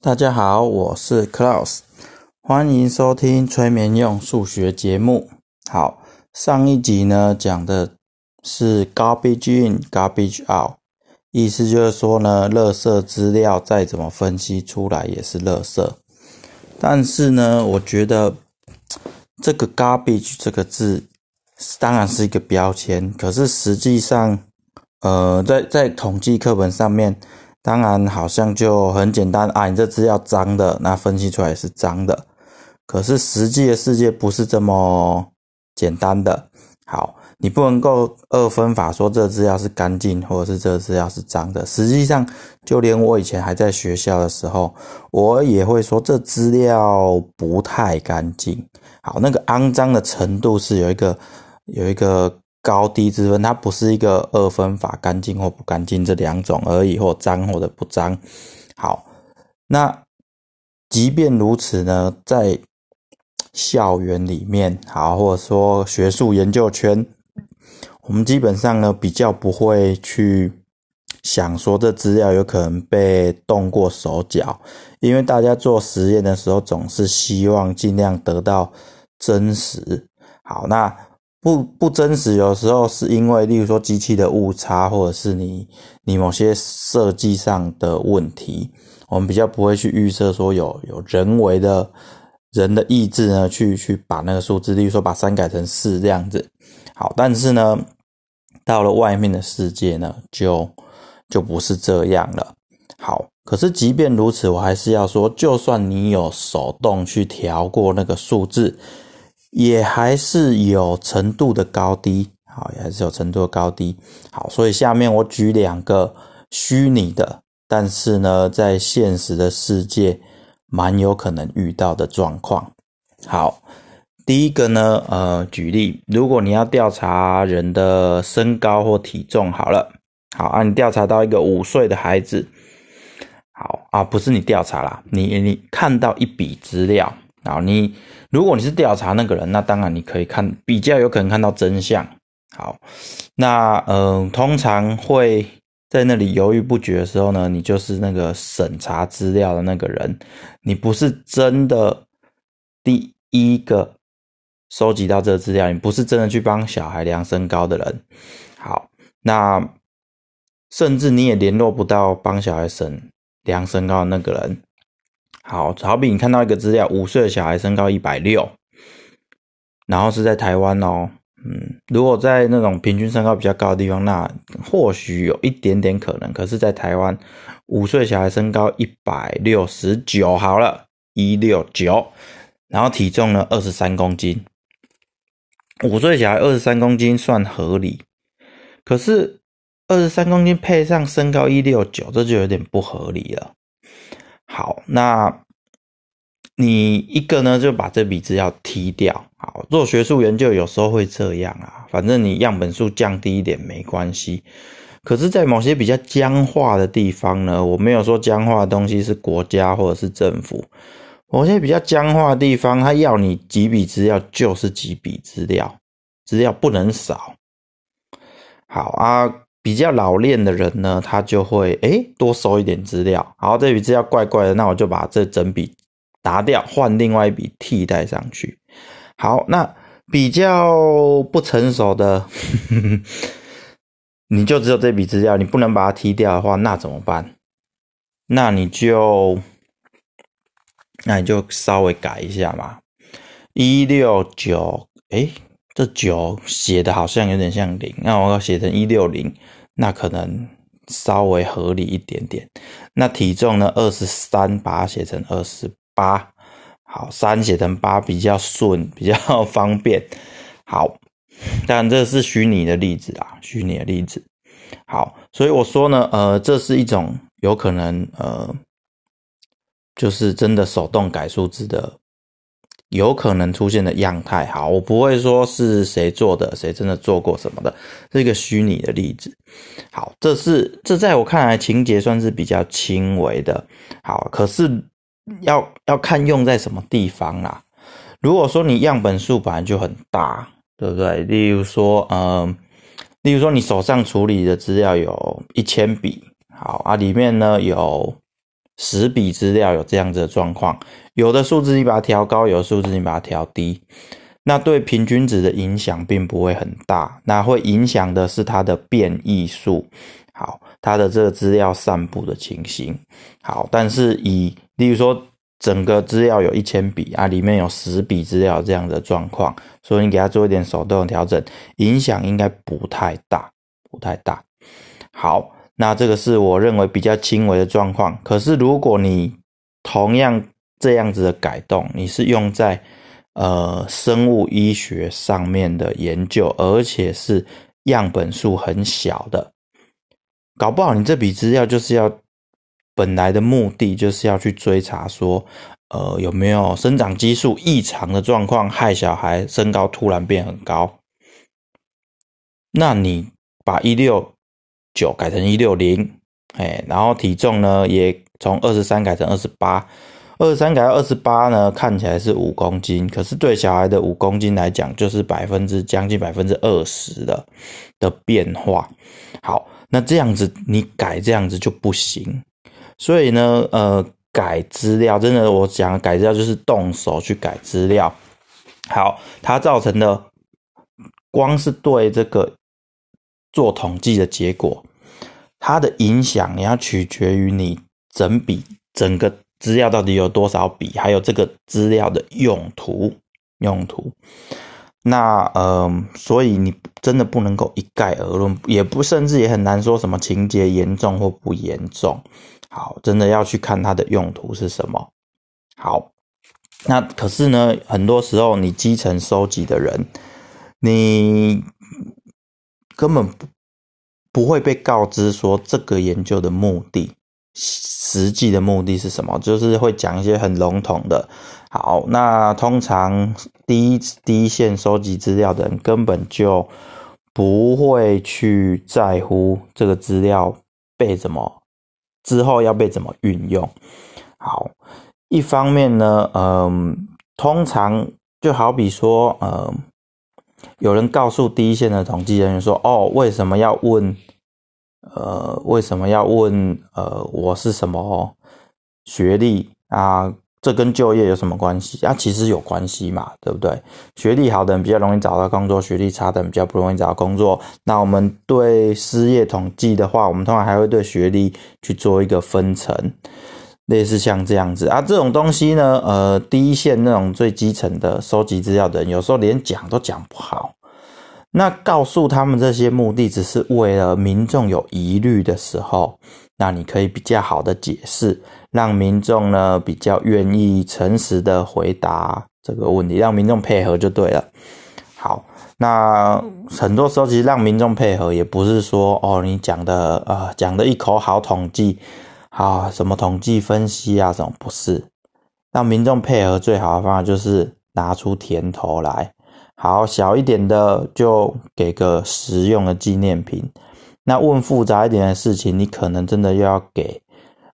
大家好，我是 Klaus，欢迎收听催眠用数学节目。好，上一集呢讲的是 garbage in, garbage out，意思就是说呢，垃圾资料再怎么分析出来也是垃圾。但是呢，我觉得这个 garbage 这个字当然是一个标签，可是实际上，呃，在在统计课本上面。当然，好像就很简单啊！你这资料脏的，那分析出来是脏的。可是实际的世界不是这么简单的。好，你不能够二分法说这资料是干净，或者是这资料是脏的。实际上，就连我以前还在学校的时候，我也会说这资料不太干净。好，那个肮脏的程度是有一个有一个。高低之分，它不是一个二分法，干净或不干净这两种而已，或脏或者不脏。好，那即便如此呢，在校园里面，好，或者说学术研究圈，我们基本上呢比较不会去想说这资料有可能被动过手脚，因为大家做实验的时候总是希望尽量得到真实。好，那。不不真实，有时候是因为，例如说机器的误差，或者是你你某些设计上的问题，我们比较不会去预测说有有人为的人的意志呢，去去把那个数字，例如说把三改成四这样子。好，但是呢，到了外面的世界呢，就就不是这样了。好，可是即便如此，我还是要说，就算你有手动去调过那个数字。也还是有程度的高低，好，也还是有程度的高低，好，所以下面我举两个虚拟的，但是呢，在现实的世界蛮有可能遇到的状况。好，第一个呢，呃，举例，如果你要调查人的身高或体重，好了，好啊，你调查到一个五岁的孩子，好啊，不是你调查啦，你你看到一笔资料，好，你。如果你是调查那个人，那当然你可以看比较有可能看到真相。好，那嗯，通常会在那里犹豫不决的时候呢，你就是那个审查资料的那个人，你不是真的第一个收集到这个资料，你不是真的去帮小孩量身高的人。好，那甚至你也联络不到帮小孩审量身高的那个人。好，好比你看到一个资料，五岁的小孩身高一百六，然后是在台湾哦，嗯，如果在那种平均身高比较高的地方，那或许有一点点可能。可是，在台湾，五岁小孩身高一百六十九，好了，一六九，然后体重呢二十三公斤，五岁小孩二十三公斤算合理，可是二十三公斤配上身高一六九，这就有点不合理了。好，那你一个呢，就把这笔资料踢掉。好，做学术研究有时候会这样啊，反正你样本数降低一点没关系。可是，在某些比较僵化的地方呢，我没有说僵化的东西是国家或者是政府。某些比较僵化的地方，他要你几笔资料就是几笔资料，资料不能少。好啊。比较老练的人呢，他就会哎多收一点资料。好，这笔资料怪怪的，那我就把这整笔拿掉，换另外一笔替代上去。好，那比较不成熟的，你就只有这笔资料，你不能把它踢掉的话，那怎么办？那你就那你就稍微改一下嘛。一六九，哎，这九写的好像有点像零，那我要写成一六零。那可能稍微合理一点点。那体重呢？二十三，把它写成二十八。好，三写成八比较顺，比较方便。好，但这是虚拟的例子啊，虚拟的例子。好，所以我说呢，呃，这是一种有可能，呃，就是真的手动改数字的。有可能出现的样态，好，我不会说是谁做的，谁真的做过什么的，是一个虚拟的例子。好，这是这在我看来情节算是比较轻微的。好，可是要要看用在什么地方啦。如果说你样本数本来就很大，对不对？例如说，嗯，例如说你手上处理的资料有一千笔，好啊，里面呢有十笔资料有这样子的状况，有的数字你把它调高，有的数字你把它调低，那对平均值的影响并不会很大，那会影响的是它的变异数，好，它的这个资料散布的情形，好，但是以例如说整个资料有一千笔啊，里面有十笔资料这样的状况，所以你给它做一点手动调整，影响应该不太大，不太大，好。那这个是我认为比较轻微的状况。可是如果你同样这样子的改动，你是用在呃生物医学上面的研究，而且是样本数很小的，搞不好你这笔资料就是要本来的目的就是要去追查说，呃有没有生长激素异常的状况，害小孩身高突然变很高。那你把一六。九改成一六零，哎，然后体重呢也从二十三改成二十八，二十三改到二十八呢，看起来是五公斤，可是对小孩的五公斤来讲，就是百分之将近百分之二十的的变化。好，那这样子你改这样子就不行，所以呢，呃，改资料真的，我讲改资料就是动手去改资料。好，它造成的光是对这个做统计的结果。它的影响，你要取决于你整笔整个资料到底有多少笔，还有这个资料的用途用途。那呃，所以你真的不能够一概而论，也不甚至也很难说什么情节严重或不严重。好，真的要去看它的用途是什么。好，那可是呢，很多时候你基层收集的人，你根本不。会被告知说这个研究的目的，实际的目的是什么？就是会讲一些很笼统的。好，那通常第一第一线收集资料的人根本就不会去在乎这个资料被怎么之后要被怎么运用。好，一方面呢，嗯，通常就好比说，嗯。有人告诉第一线的统计人员说：“哦，为什么要问？呃，为什么要问？呃，我是什么学历啊？这跟就业有什么关系？啊，其实有关系嘛，对不对？学历好的人比较容易找到工作，学历差的人比较不容易找到工作。那我们对失业统计的话，我们通常还会对学历去做一个分层。”类似像这样子啊，这种东西呢，呃，第一线那种最基层的收集资料的人，有时候连讲都讲不好。那告诉他们这些目的，只是为了民众有疑虑的时候，那你可以比较好的解释，让民众呢比较愿意诚实的回答这个问题，让民众配合就对了。好，那很多时候其实让民众配合，也不是说哦，你讲的呃讲的一口好统计。啊，什么统计分析啊，什么不是？让民众配合最好的方法就是拿出甜头来。好，小一点的就给个实用的纪念品。那问复杂一点的事情，你可能真的又要给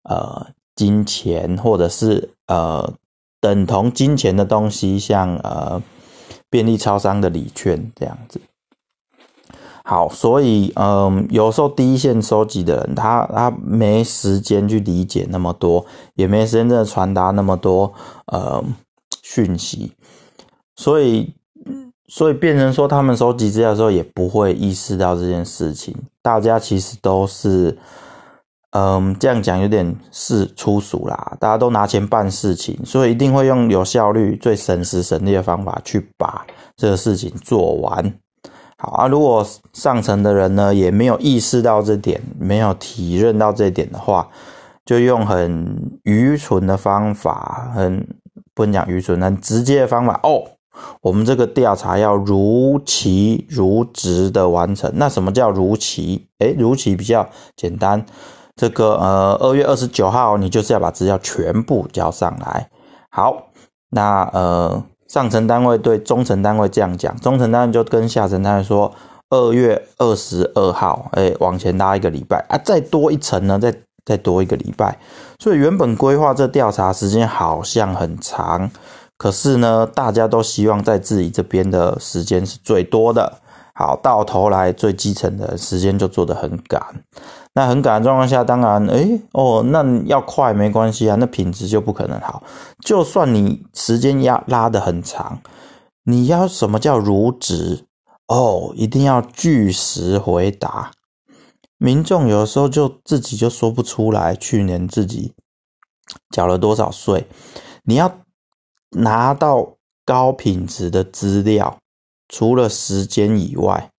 呃金钱，或者是呃等同金钱的东西，像呃便利超商的礼券这样子。好，所以嗯，有时候第一线收集的人，他他没时间去理解那么多，也没时间真的传达那么多呃讯息，所以所以变成说，他们收集资料的时候也不会意识到这件事情。大家其实都是嗯，这样讲有点是粗俗啦，大家都拿钱办事情，所以一定会用有效率、最省时省力的方法去把这个事情做完。啊，如果上层的人呢也没有意识到这点，没有体认到这点的话，就用很愚蠢的方法，很不能讲愚蠢，很直接的方法哦。我们这个调查要如期如职的完成。那什么叫如期？诶，如期比较简单。这个呃，二月二十九号，你就是要把资料全部交上来。好，那呃。上层单位对中层单位这样讲，中层单位就跟下层单位说：二月二十二号，哎，往前拉一个礼拜啊，再多一层呢，再再多一个礼拜。所以原本规划这调查时间好像很长，可是呢，大家都希望在自己这边的时间是最多的。好，到头来最基层的时间就做得很赶。那很赶的状况下，当然，诶，哦，那要快没关系啊，那品质就不可能好。就算你时间压拉得很长，你要什么叫如职？哦，一定要据实回答。民众有时候就自己就说不出来，去年自己缴了多少税。你要拿到高品质的资料，除了时间以外。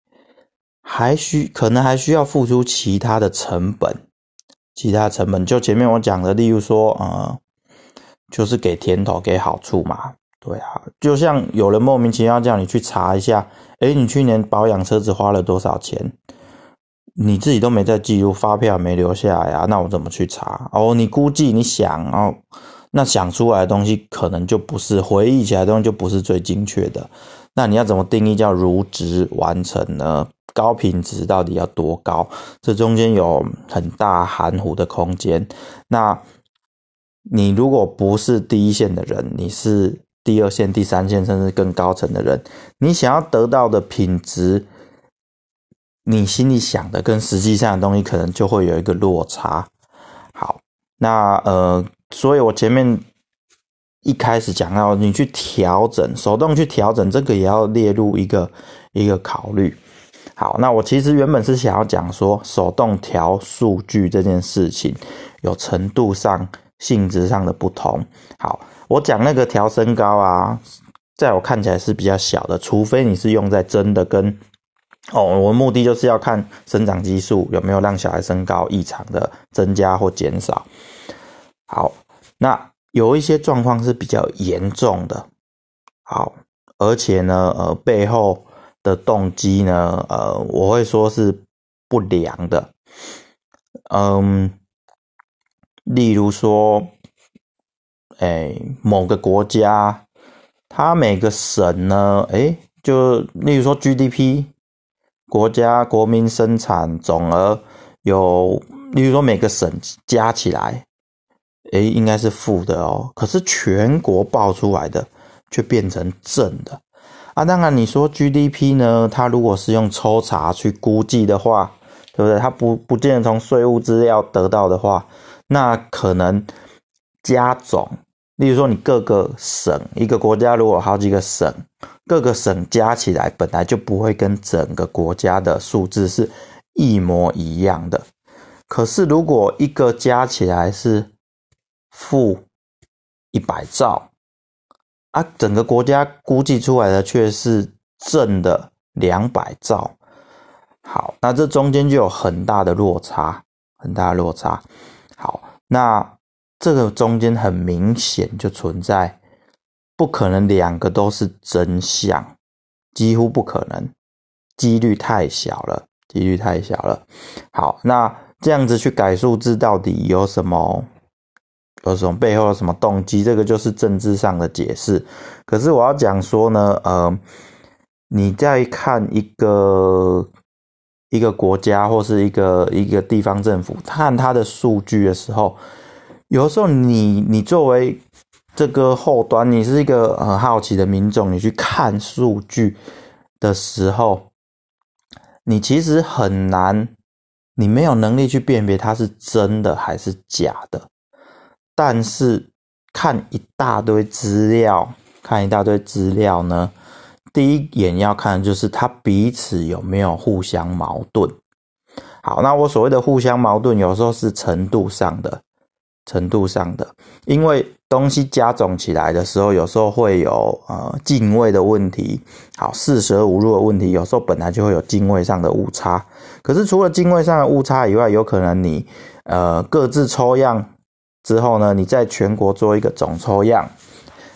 还需可能还需要付出其他的成本，其他成本就前面我讲的，例如说，呃，就是给甜头给好处嘛，对啊，就像有人莫名其妙叫你去查一下，诶，你去年保养车子花了多少钱，你自己都没在记录，发票没留下来啊，那我怎么去查？哦，你估计你想哦，那想出来的东西可能就不是回忆起来的东西就不是最精确的，那你要怎么定义叫如职完成呢？高品质到底要多高？这中间有很大含糊的空间。那你如果不是第一线的人，你是第二线、第三线，甚至更高层的人，你想要得到的品质，你心里想的跟实际上的东西，可能就会有一个落差。好，那呃，所以我前面一开始讲到，你去调整，手动去调整，这个也要列入一个一个考虑。好，那我其实原本是想要讲说，手动调数据这件事情有程度上、性质上的不同。好，我讲那个调身高啊，在我看起来是比较小的，除非你是用在真的跟哦，我目的就是要看生长激素有没有让小孩身高异常的增加或减少。好，那有一些状况是比较严重的。好，而且呢，呃，背后。的动机呢？呃，我会说是不良的。嗯，例如说，哎，某个国家，它每个省呢，哎，就例如说 GDP，国家国民生产总额有，例如说每个省加起来，哎，应该是负的哦。可是全国报出来的却变成正的。啊，当然，你说 GDP 呢？它如果是用抽查去估计的话，对不对？它不不见得从税务资料得到的话，那可能加总，例如说你各个省，一个国家如果好几个省，各个省加起来本来就不会跟整个国家的数字是一模一样的。可是如果一个加起来是负一百兆。啊，整个国家估计出来的却是正的两百兆，好，那这中间就有很大的落差，很大的落差。好，那这个中间很明显就存在，不可能两个都是真相，几乎不可能，几率太小了，几率太小了。好，那这样子去改数字到底有什么？有什么背后有什么动机？这个就是政治上的解释。可是我要讲说呢，呃，你在看一个一个国家或是一个一个地方政府看它的数据的时候，有时候你你作为这个后端，你是一个很好奇的民众，你去看数据的时候，你其实很难，你没有能力去辨别它是真的还是假的。但是看一大堆资料，看一大堆资料呢，第一眼要看的就是它彼此有没有互相矛盾。好，那我所谓的互相矛盾，有时候是程度上的，程度上的，因为东西加总起来的时候，有时候会有呃进位的问题，好四舍五入的问题，有时候本来就会有进位上的误差。可是除了进位上的误差以外，有可能你呃各自抽样。之后呢，你在全国做一个总抽样，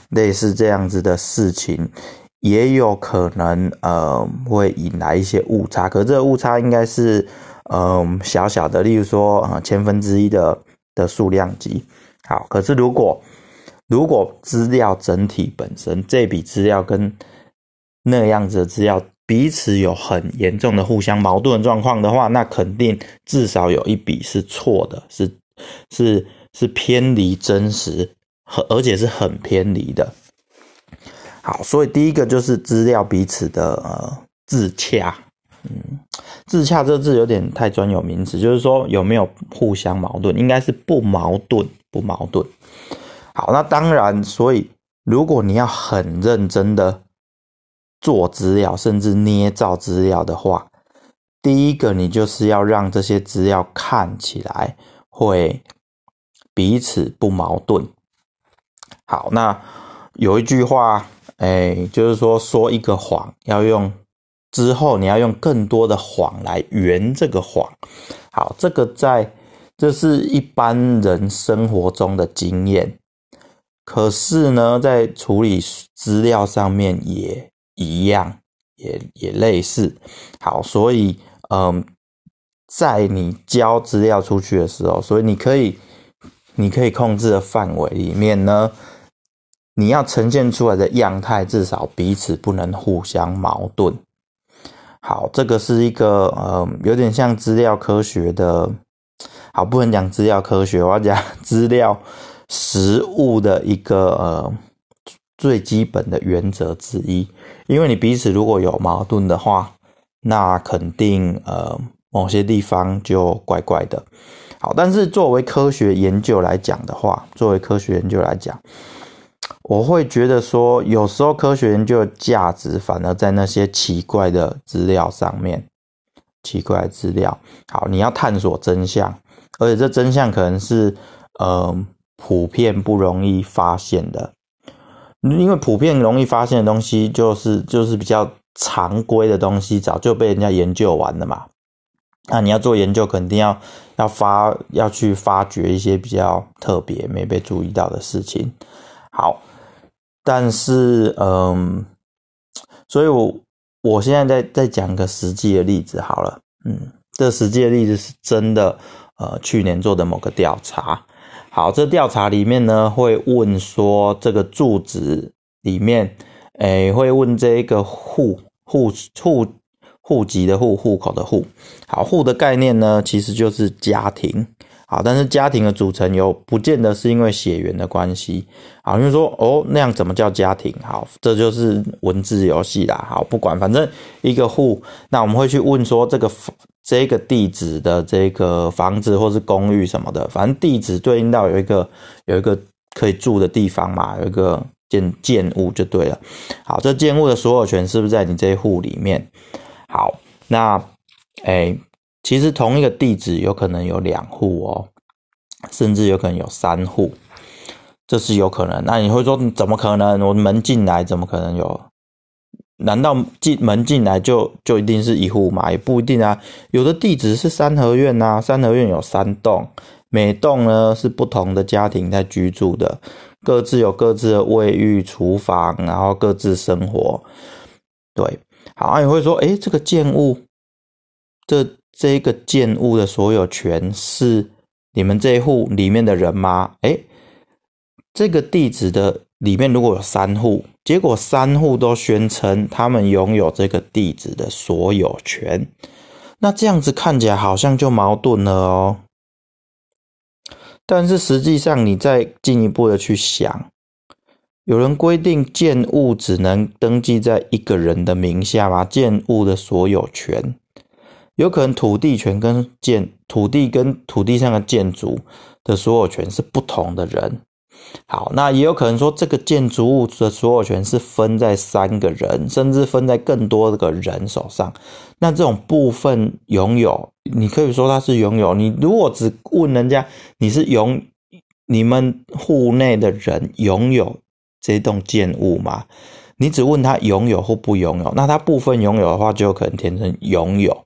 类似这样子的事情，也有可能呃会引来一些误差。可这个误差应该是嗯小小的，例如说呃千分之一的的数量级。好，可是如果如果资料整体本身这笔资料跟那样子的资料彼此有很严重的互相矛盾状况的话，那肯定至少有一笔是错的，是是。是偏离真实，和而且是很偏离的。好，所以第一个就是资料彼此的呃自洽，嗯，自洽这字有点太专有名词，就是说有没有互相矛盾？应该是不矛盾，不矛盾。好，那当然，所以如果你要很认真的做资料，甚至捏造资料的话，第一个你就是要让这些资料看起来会彼此不矛盾。好，那有一句话，哎，就是说说一个谎要用。之后你要用更多的谎来圆这个谎。好，这个在这是一般人生活中的经验。可是呢，在处理资料上面也一样，也也类似。好，所以嗯，在你交资料出去的时候，所以你可以你可以控制的范围里面呢，你要呈现出来的样态至少彼此不能互相矛盾。好，这个是一个呃，有点像资料科学的，好，不能讲资料科学，我要讲资料实物的一个呃最基本的原则之一。因为你彼此如果有矛盾的话，那肯定呃某些地方就怪怪的。好，但是作为科学研究来讲的话，作为科学研究来讲。我会觉得说，有时候科学研究的价值反而在那些奇怪的资料上面。奇怪资料，好，你要探索真相，而且这真相可能是呃普遍不容易发现的，因为普遍容易发现的东西，就是就是比较常规的东西，早就被人家研究完了嘛。那你要做研究，肯定要要发要去发掘一些比较特别没被注意到的事情。好。但是，嗯，所以我我现在再再讲个实际的例子好了，嗯，这实际的例子是真的，呃，去年做的某个调查。好，这调查里面呢，会问说这个住址里面，诶，会问这一个户户户户籍的户户口的户。好，户的概念呢，其实就是家庭。好，但是家庭的组成有不见得是因为血缘的关系。好，因为说哦，那样怎么叫家庭？好，这就是文字游戏啦。好，不管，反正一个户，那我们会去问说这个这个地址的这个房子或是公寓什么的，反正地址对应到有一个有一个可以住的地方嘛，有一个建建物就对了。好，这建物的所有权是不是在你这一户里面？好，那哎。其实同一个地址有可能有两户哦，甚至有可能有三户，这是有可能。那你会说怎么可能？我门进来怎么可能有？难道进门进来就就一定是一户吗？也不一定啊。有的地址是三合院呐，三合院有三栋，每栋呢是不同的家庭在居住的，各自有各自的卫浴、厨房，然后各自生活。对，好，你会说，哎，这个建物，这。这个建物的所有权是你们这一户里面的人吗？哎，这个地址的里面如果有三户，结果三户都宣称他们拥有这个地址的所有权，那这样子看起来好像就矛盾了哦。但是实际上，你再进一步的去想，有人规定建物只能登记在一个人的名下吗？建物的所有权？有可能土地权跟建土地跟土地上的建筑的所有权是不同的人。好，那也有可能说这个建筑物的所有权是分在三个人，甚至分在更多个人手上。那这种部分拥有，你可以说它是拥有。你如果只问人家你是拥你们户内的人拥有这栋建物嘛？你只问他拥有或不拥有，那他部分拥有的话，就有可能填成拥有。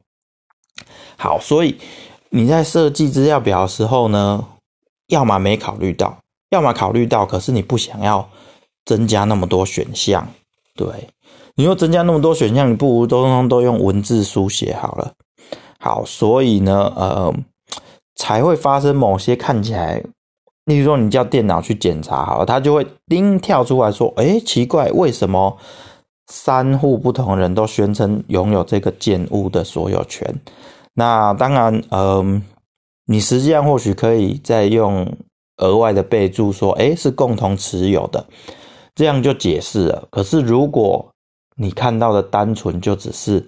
好，所以你在设计资料表的时候呢，要么没考虑到，要么考虑到，可是你不想要增加那么多选项。对，你又增加那么多选项，你不如都都都用文字书写好了。好，所以呢，呃，才会发生某些看起来，例如说你叫电脑去检查，好，它就会叮跳出来说，哎，奇怪，为什么三户不同人都宣称拥有这个建物的所有权？那当然，嗯，你实际上或许可以再用额外的备注说，哎，是共同持有的，这样就解释了。可是如果你看到的单纯就只是，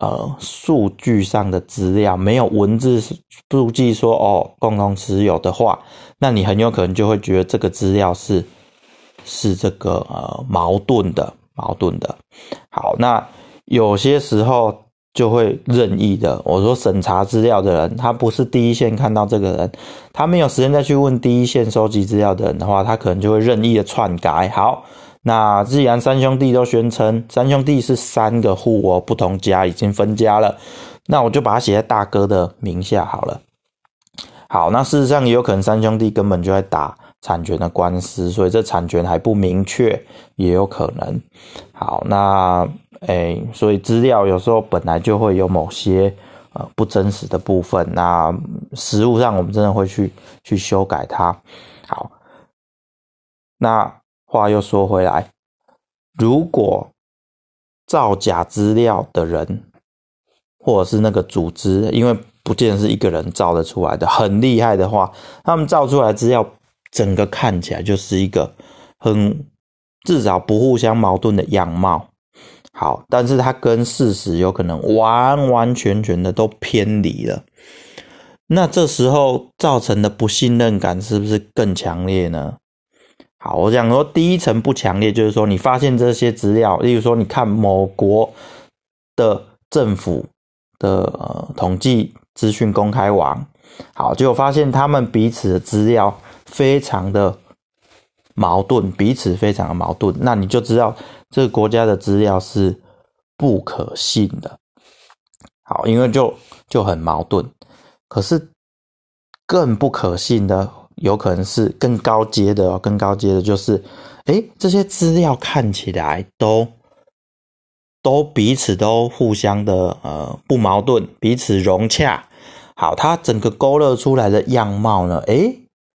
呃数据上的资料，没有文字数据说哦共同持有的话，那你很有可能就会觉得这个资料是是这个呃矛盾的矛盾的。好，那有些时候。就会任意的。我说审查资料的人，他不是第一线看到这个人，他没有时间再去问第一线收集资料的人的话，他可能就会任意的篡改。好，那既然三兄弟都宣称三兄弟是三个户哦，不同家已经分家了，那我就把它写在大哥的名下好了。好，那事实上也有可能三兄弟根本就在打产权的官司，所以这产权还不明确，也有可能。好，那。哎，所以资料有时候本来就会有某些呃不真实的部分，那实物上我们真的会去去修改它。好，那话又说回来，如果造假资料的人，或者是那个组织，因为不见是一个人造的出来的，很厉害的话，他们造出来资料，整个看起来就是一个很至少不互相矛盾的样貌。好，但是它跟事实有可能完完全全的都偏离了，那这时候造成的不信任感是不是更强烈呢？好，我讲说第一层不强烈，就是说你发现这些资料，例如说你看某国的政府的呃统计资讯公开网，好，结果发现他们彼此的资料非常的矛盾，彼此非常的矛盾，那你就知道。这个国家的资料是不可信的，好，因为就就很矛盾。可是更不可信的，有可能是更高阶的哦，更高阶的就是，哎，这些资料看起来都都彼此都互相的呃不矛盾，彼此融洽。好，它整个勾勒出来的样貌呢，哎，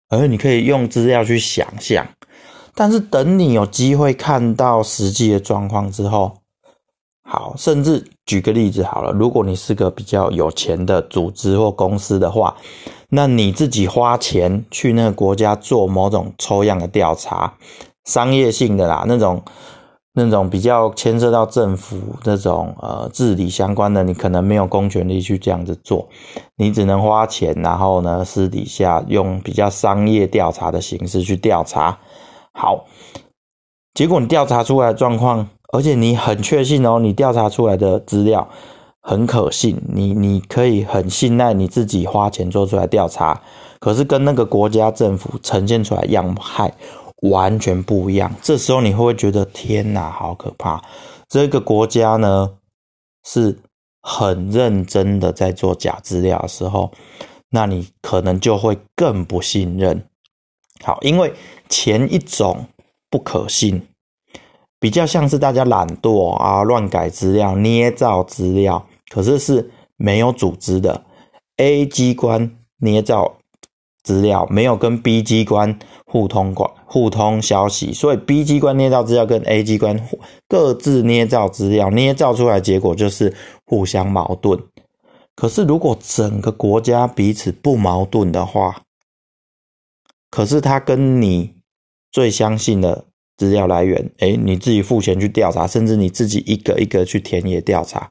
而你可以用资料去想象。但是等你有机会看到实际的状况之后，好，甚至举个例子好了，如果你是个比较有钱的组织或公司的话，那你自己花钱去那个国家做某种抽样的调查，商业性的啦，那种那种比较牵涉到政府这种呃治理相关的，你可能没有公权力去这样子做，你只能花钱，然后呢私底下用比较商业调查的形式去调查。好，结果你调查出来的状况，而且你很确信哦，你调查出来的资料很可信，你你可以很信赖你自己花钱做出来调查，可是跟那个国家政府呈现出来样态完全不一样。这时候你会不会觉得天哪，好可怕？这个国家呢是很认真的在做假资料的时候，那你可能就会更不信任。好，因为前一种不可信，比较像是大家懒惰啊，乱改资料、捏造资料，可是是没有组织的。A 机关捏造资料，没有跟 B 机关互通管互通消息，所以 B 机关捏造资料跟 A 机关各自捏造资料，捏造出来结果就是互相矛盾。可是如果整个国家彼此不矛盾的话，可是他跟你最相信的资料来源，哎，你自己付钱去调查，甚至你自己一个一个去田野调查，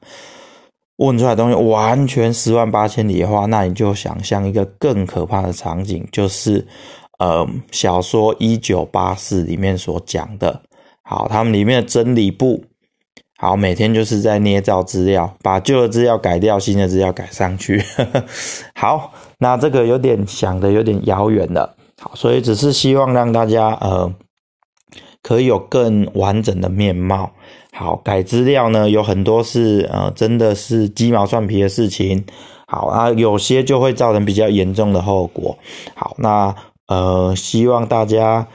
问出来东西完全十万八千里的话，那你就想象一个更可怕的场景，就是呃，小说《一九八四》里面所讲的，好，他们里面的真理部，好，每天就是在捏造资料，把旧的资料改掉，新的资料改上去。好，那这个有点想的有点遥远了。好，所以只是希望让大家呃，可以有更完整的面貌。好，改资料呢有很多是呃，真的是鸡毛蒜皮的事情。好啊，有些就会造成比较严重的后果。好，那呃，希望大家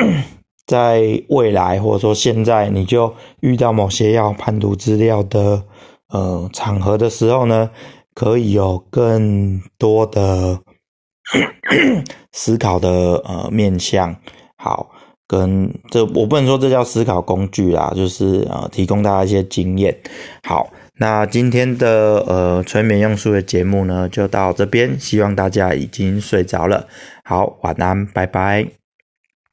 在未来或者说现在，你就遇到某些要判读资料的呃场合的时候呢，可以有更多的。思考的呃面向好，跟这我不能说这叫思考工具啦，就是呃提供大家一些经验。好，那今天的呃催眠用书的节目呢就到这边，希望大家已经睡着了。好，晚安，拜拜。